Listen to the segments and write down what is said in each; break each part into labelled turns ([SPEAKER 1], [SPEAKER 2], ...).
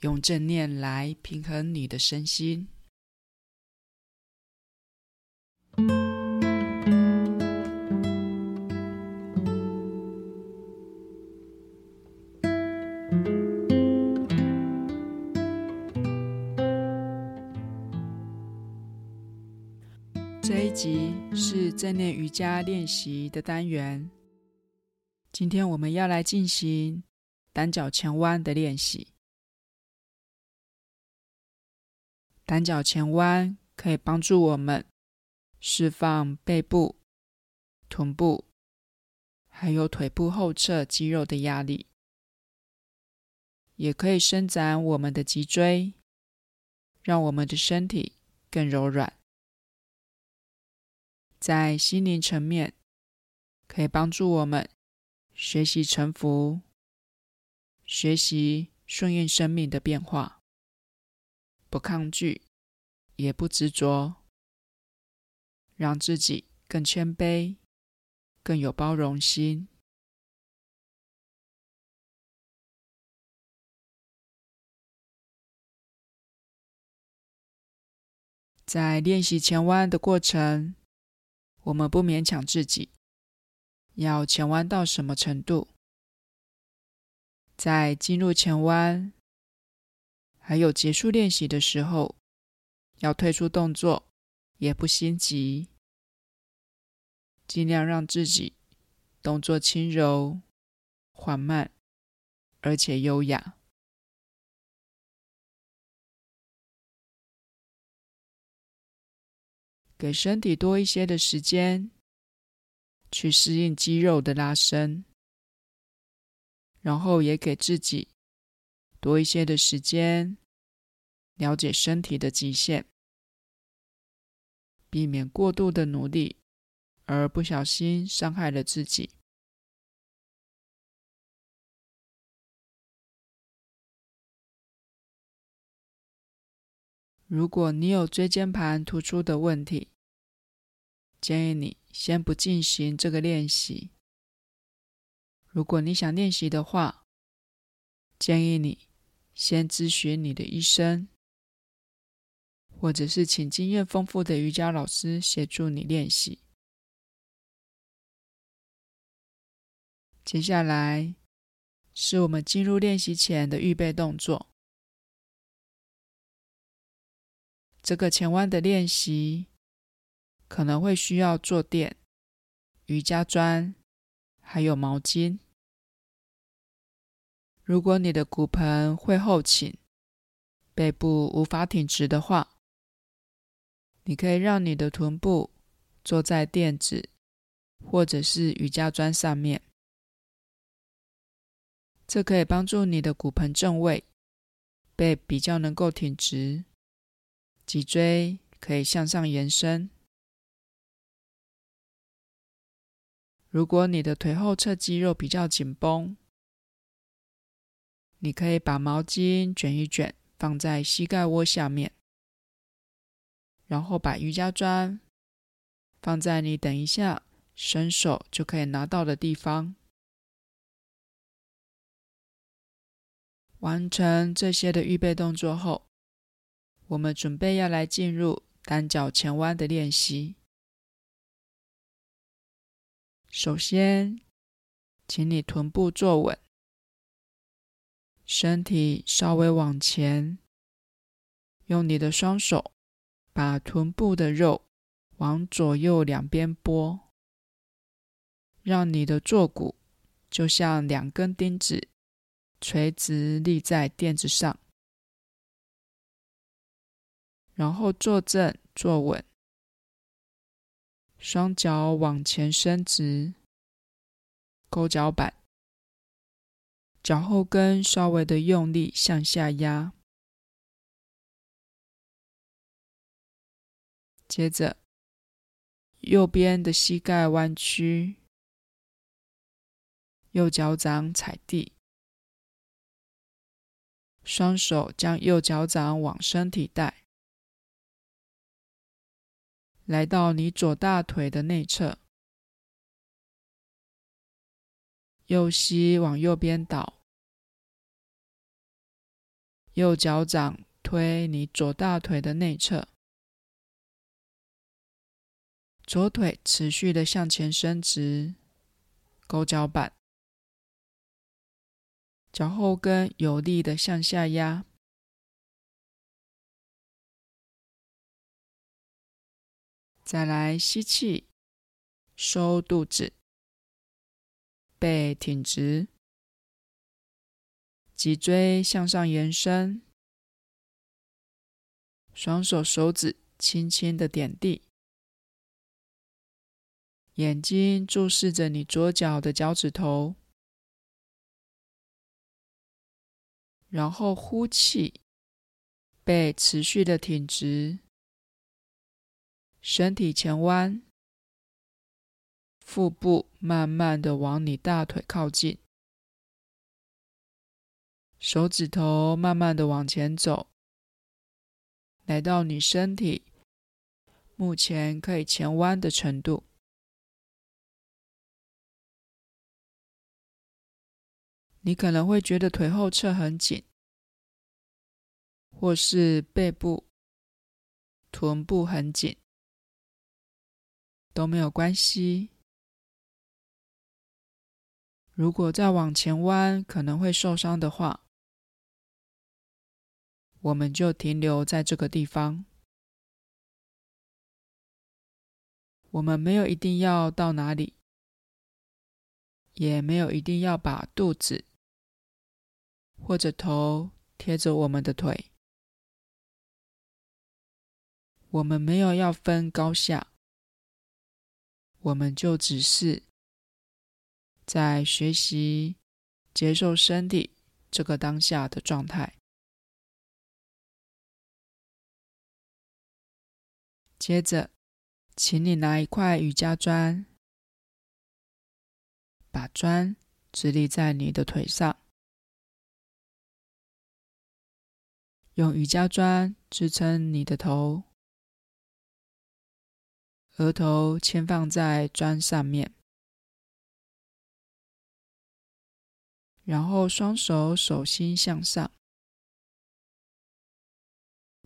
[SPEAKER 1] 用正念来平衡你的身心。这一集是正念瑜伽练习的单元。今天我们要来进行单脚前弯的练习。单脚前弯可以帮助我们释放背部、臀部，还有腿部后侧肌肉的压力，也可以伸展我们的脊椎，让我们的身体更柔软。在心灵层面，可以帮助我们学习沉浮，学习顺应生命的变化。不抗拒，也不执着，让自己更谦卑，更有包容心。在练习前弯的过程，我们不勉强自己，要前弯到什么程度。在进入前弯。还有结束练习的时候，要退出动作，也不心急，尽量让自己动作轻柔、缓慢，而且优雅，给身体多一些的时间去适应肌肉的拉伸，然后也给自己多一些的时间。了解身体的极限，避免过度的努力而不小心伤害了自己。如果你有椎间盘突出的问题，建议你先不进行这个练习。如果你想练习的话，建议你先咨询你的医生。或者是请经验丰富的瑜伽老师协助你练习。接下来是我们进入练习前的预备动作。这个前弯的练习可能会需要坐垫、瑜伽砖，还有毛巾。如果你的骨盆会后倾，背部无法挺直的话，你可以让你的臀部坐在垫子或者是瑜伽砖上面，这可以帮助你的骨盆正位，背比较能够挺直，脊椎可以向上延伸。如果你的腿后侧肌肉比较紧绷，你可以把毛巾卷一卷，放在膝盖窝下面。然后把瑜伽砖放在你等一下伸手就可以拿到的地方。完成这些的预备动作后，我们准备要来进入单脚前弯的练习。首先，请你臀部坐稳，身体稍微往前，用你的双手。把臀部的肉往左右两边拨，让你的坐骨就像两根钉子，垂直立在垫子上。然后坐正坐稳，双脚往前伸直，勾脚板，脚后跟稍微的用力向下压。接着，右边的膝盖弯曲，右脚掌踩地，双手将右脚掌往身体带，来到你左大腿的内侧，右膝往右边倒，右脚掌推你左大腿的内侧。左腿持续的向前伸直，勾脚板，脚后跟有力的向下压。再来吸气，收肚子，背挺直，脊椎向上延伸，双手手指轻轻的点地。眼睛注视着你左脚的脚趾头，然后呼气，背持续的挺直，身体前弯，腹部慢慢的往你大腿靠近，手指头慢慢的往前走，来到你身体目前可以前弯的程度。你可能会觉得腿后侧很紧，或是背部、臀部很紧，都没有关系。如果再往前弯可能会受伤的话，我们就停留在这个地方。我们没有一定要到哪里，也没有一定要把肚子。或者头贴着我们的腿，我们没有要分高下，我们就只是在学习接受身体这个当下的状态。接着，请你拿一块瑜伽砖，把砖直立在你的腿上。用瑜伽砖支撑你的头，额头轻放在砖上面，然后双手手心向上，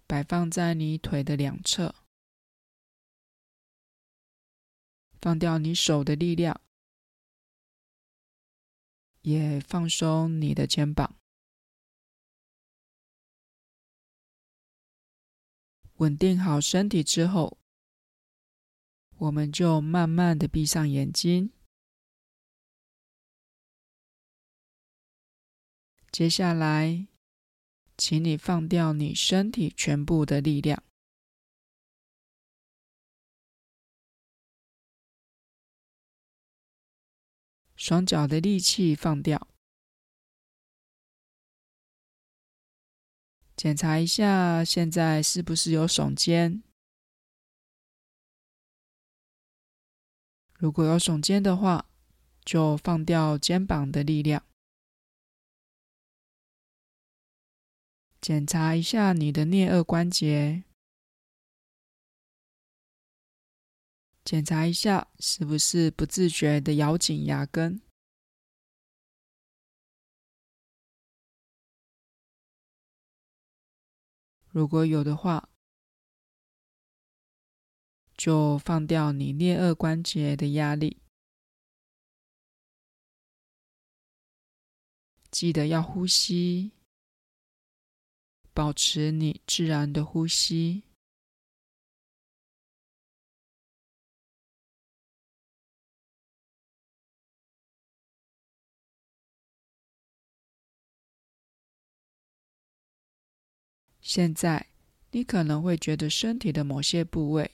[SPEAKER 1] 摆放在你腿的两侧，放掉你手的力量，也放松你的肩膀。稳定好身体之后，我们就慢慢的闭上眼睛。接下来，请你放掉你身体全部的力量，双脚的力气放掉。检查一下，现在是不是有耸肩？如果有耸肩的话，就放掉肩膀的力量。检查一下你的颞顎关节，检查一下是不是不自觉的咬紧牙根。如果有的话，就放掉你颞顎关节的压力。记得要呼吸，保持你自然的呼吸。现在，你可能会觉得身体的某些部位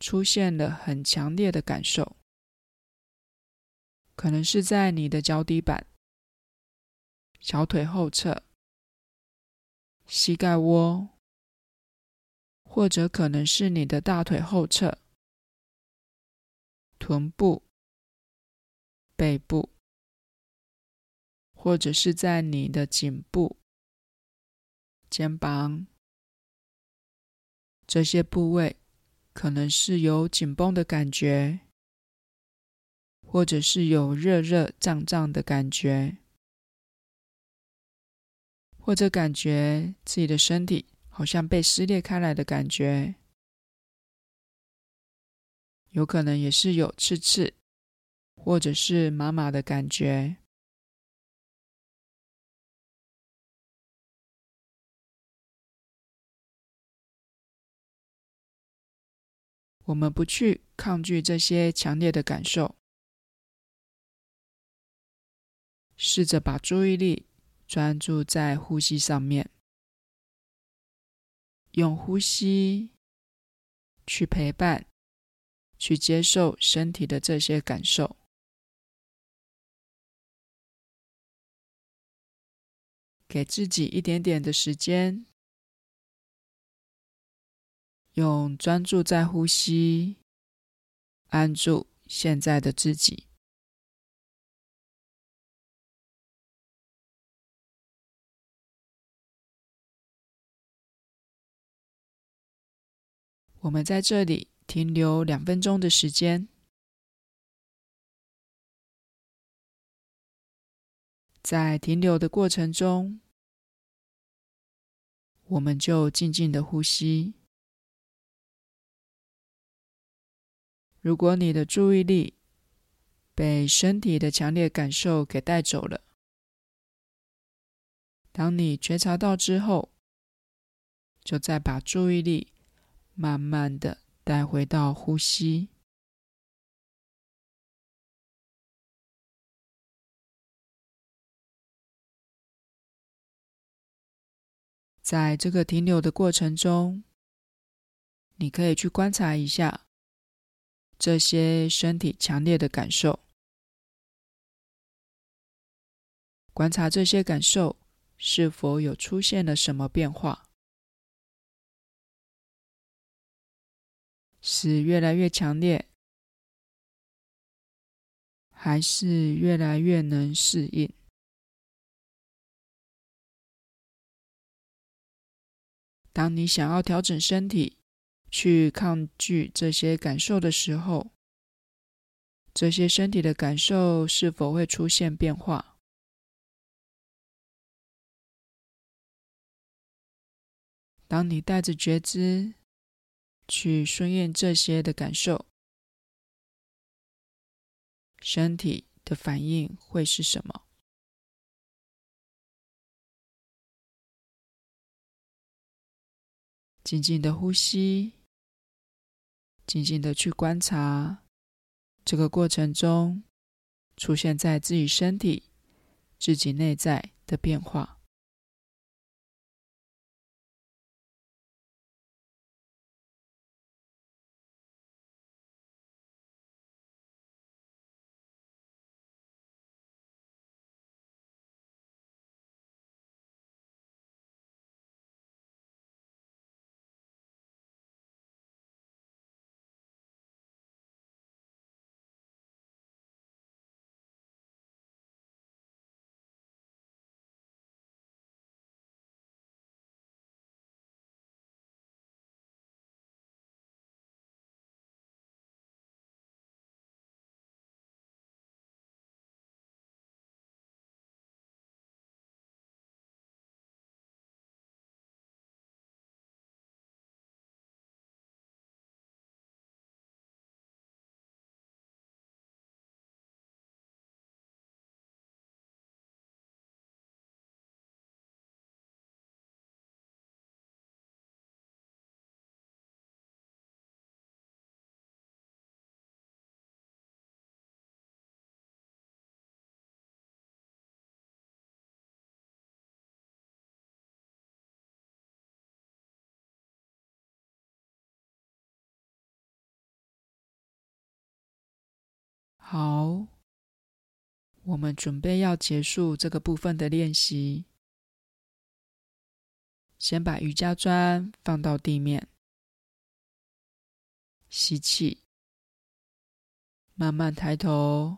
[SPEAKER 1] 出现了很强烈的感受，可能是在你的脚底板、小腿后侧、膝盖窝，或者可能是你的大腿后侧、臀部、背部，或者是在你的颈部、肩膀。这些部位，可能是有紧绷的感觉，或者是有热热胀胀的感觉，或者感觉自己的身体。好像被撕裂开来的感觉，有可能也是有刺刺，或者是麻麻的感觉。我们不去抗拒这些强烈的感受，试着把注意力专注在呼吸上面。用呼吸去陪伴，去接受身体的这些感受，给自己一点点的时间，用专注在呼吸，安住现在的自己。我们在这里停留两分钟的时间，在停留的过程中，我们就静静的呼吸。如果你的注意力被身体的强烈感受给带走了，当你觉察到之后，就再把注意力。慢慢的带回到呼吸，在这个停留的过程中，你可以去观察一下这些身体强烈的感受，观察这些感受是否有出现了什么变化。是越来越强烈，还是越来越能适应？当你想要调整身体，去抗拒这些感受的时候，这些身体的感受是否会出现变化？当你带着觉知。去顺应这些的感受，身体的反应会是什么？静静的呼吸，静静的去观察这个过程中出现在自己身体、自己内在的变化。好，我们准备要结束这个部分的练习。先把瑜伽砖放到地面，吸气，慢慢抬头，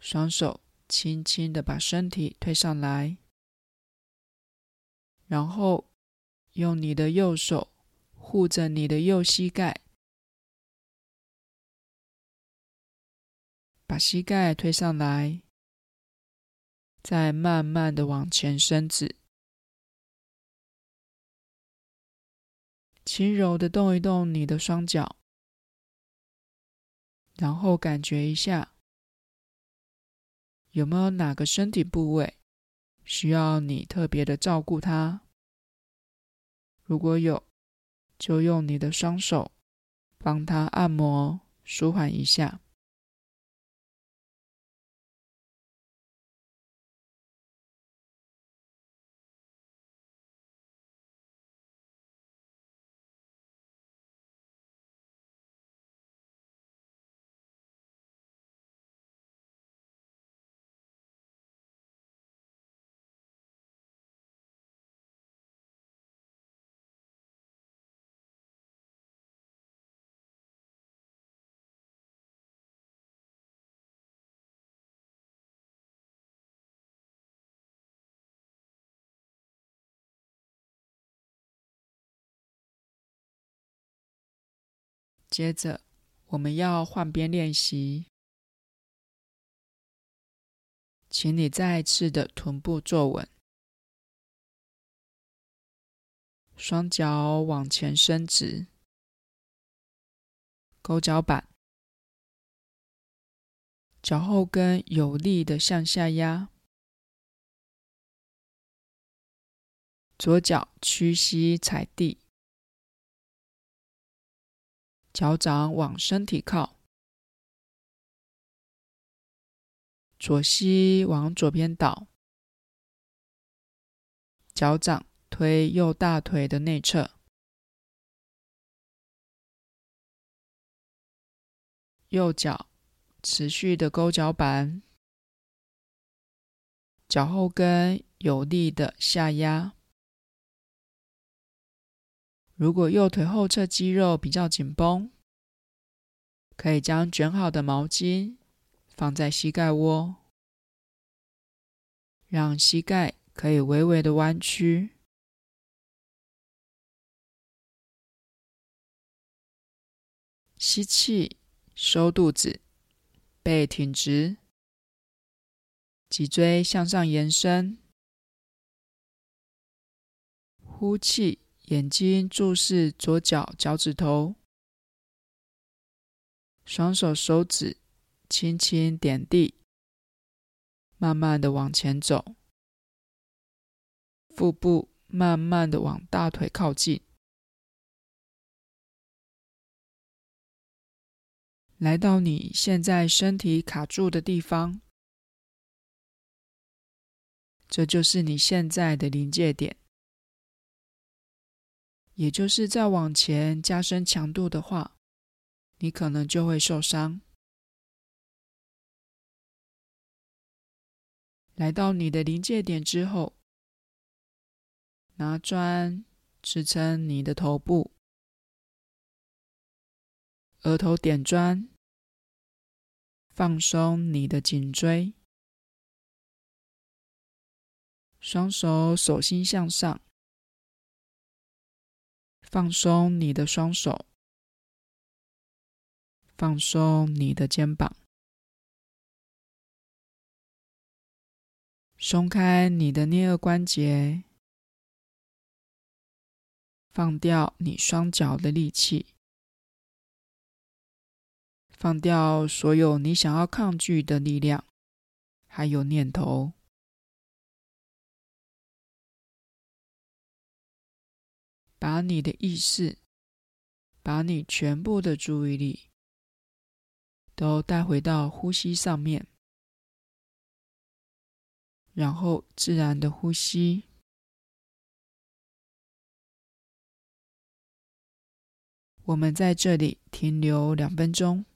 [SPEAKER 1] 双手轻轻的把身体推上来，然后用你的右手护着你的右膝盖，把膝盖推上来，再慢慢的往前伸直。轻柔的动一动你的双脚，然后感觉一下，有没有哪个身体部位需要你特别的照顾它？如果有，就用你的双手帮它按摩，舒缓一下。接着，我们要换边练习，请你再次的臀部坐稳，双脚往前伸直，勾脚板，脚后跟有力的向下压，左脚屈膝踩地。脚掌往身体靠，左膝往左边倒，脚掌推右大腿的内侧，右脚持续的勾脚板，脚后跟有力的下压。如果右腿后侧肌肉比较紧绷，可以将卷好的毛巾放在膝盖窝，让膝盖可以微微的弯曲。吸气，收肚子，背挺直，脊椎向上延伸。呼气。眼睛注视左脚脚趾头，双手手指轻轻点地，慢慢的往前走，腹部慢慢的往大腿靠近，来到你现在身体卡住的地方，这就是你现在的临界点。也就是再往前加深强度的话，你可能就会受伤。来到你的临界点之后，拿砖支撑你的头部，额头点砖，放松你的颈椎，双手手心向上。放松你的双手，放松你的肩膀，松开你的颞顎关节，放掉你双脚的力气，放掉所有你想要抗拒的力量，还有念头。把你的意识，把你全部的注意力，都带回到呼吸上面，然后自然的呼吸。我们在这里停留两分钟，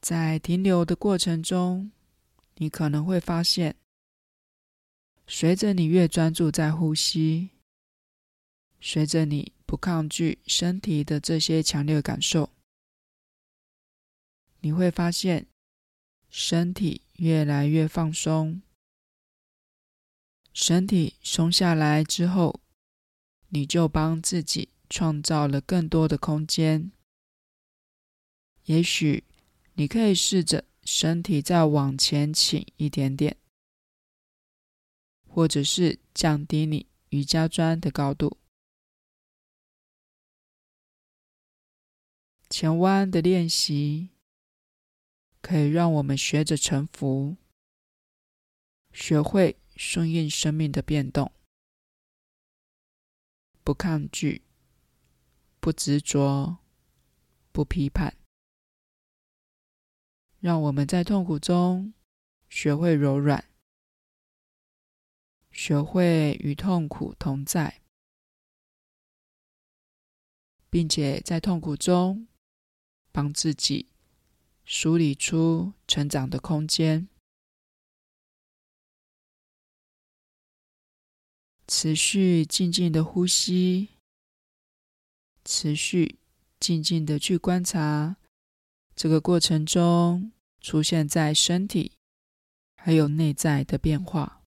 [SPEAKER 1] 在停留的过程中，你可能会发现。随着你越专注在呼吸，随着你不抗拒身体的这些强烈感受，你会发现身体越来越放松。身体松下来之后，你就帮自己创造了更多的空间。也许你可以试着身体再往前倾一点点，或者是降低你瑜伽砖的高度。前弯的练习可以让我们学着臣服，学会。顺应生命的变动，不抗拒，不执着，不批判，让我们在痛苦中学会柔软，学会与痛苦同在，并且在痛苦中帮自己梳理出成长的空间。持续静静的呼吸，持续静静的去观察这个过程中出现在身体还有内在的变化。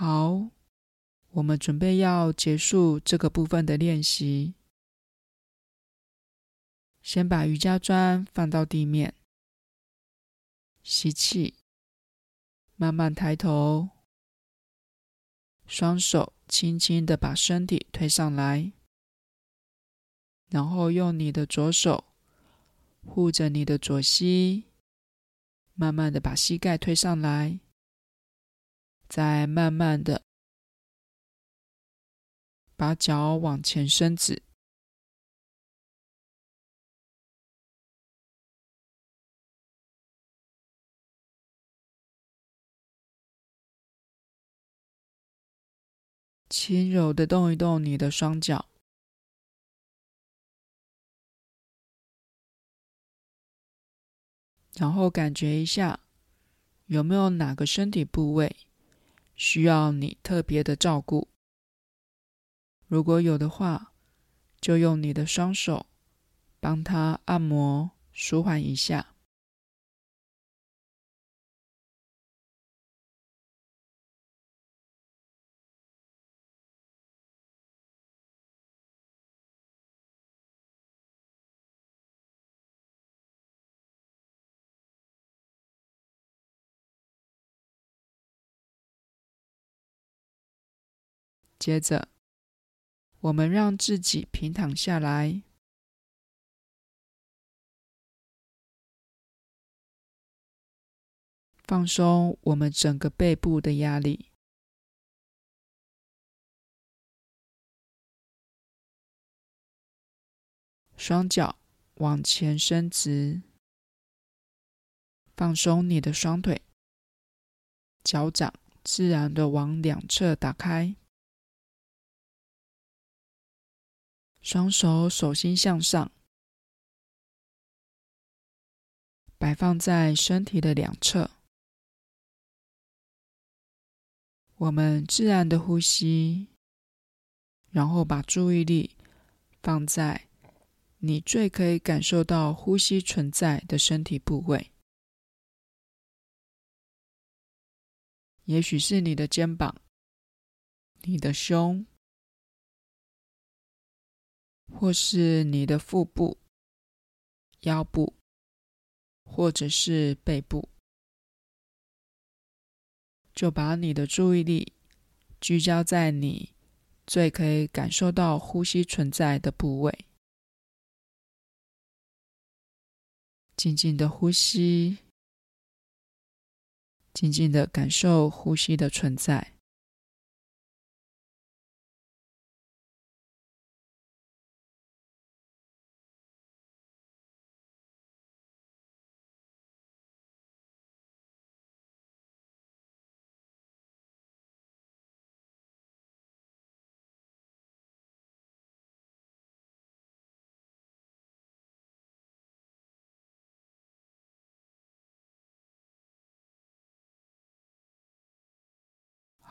[SPEAKER 1] 好，我们准备要结束这个部分的练习。先把瑜伽砖放到地面，吸气，慢慢抬头，双手轻轻的把身体推上来，然后用你的左手护着你的左膝，慢慢的把膝盖推上来。再慢慢的把脚往前伸直，轻柔的动一动你的双脚，然后感觉一下有没有哪个身体部位需要你特别的照顾，如果有的话，就用你的双手帮他按摩、舒缓一下。接着，我们让自己平躺下来，放松我们整个背部的压力，双脚往前伸直，放松你的双腿，脚掌自然的往两侧打开。双手手心向上，摆放在身体的两侧。我们自然的呼吸，然后把注意力放在你最可以感受到呼吸存在的身体部位。也许是你的肩膀，你的胸。或是你的腹部、腰部，或者是背部，就把你的注意力聚焦在你最可以感受到呼吸存在的部位，静静的呼吸，静静的感受呼吸的存在。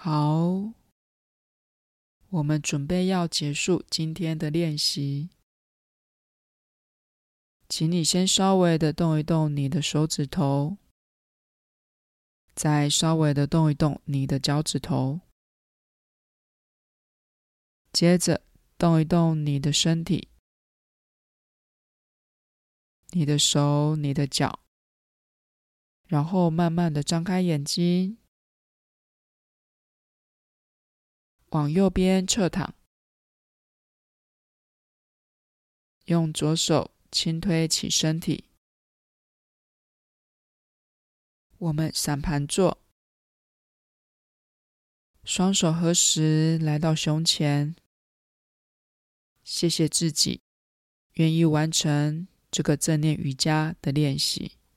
[SPEAKER 1] 好，我们准备要结束今天的练习，请你先稍微的动一动你的手指头，再稍微的动一动你的脚趾头，接着动一动你的身体，你的手、你的脚，然后慢慢的张开眼睛。往右边侧躺，用左手轻推起身体。我们散盘坐，双手合十来到胸前。谢谢自己愿意完成这个正念瑜伽的练习。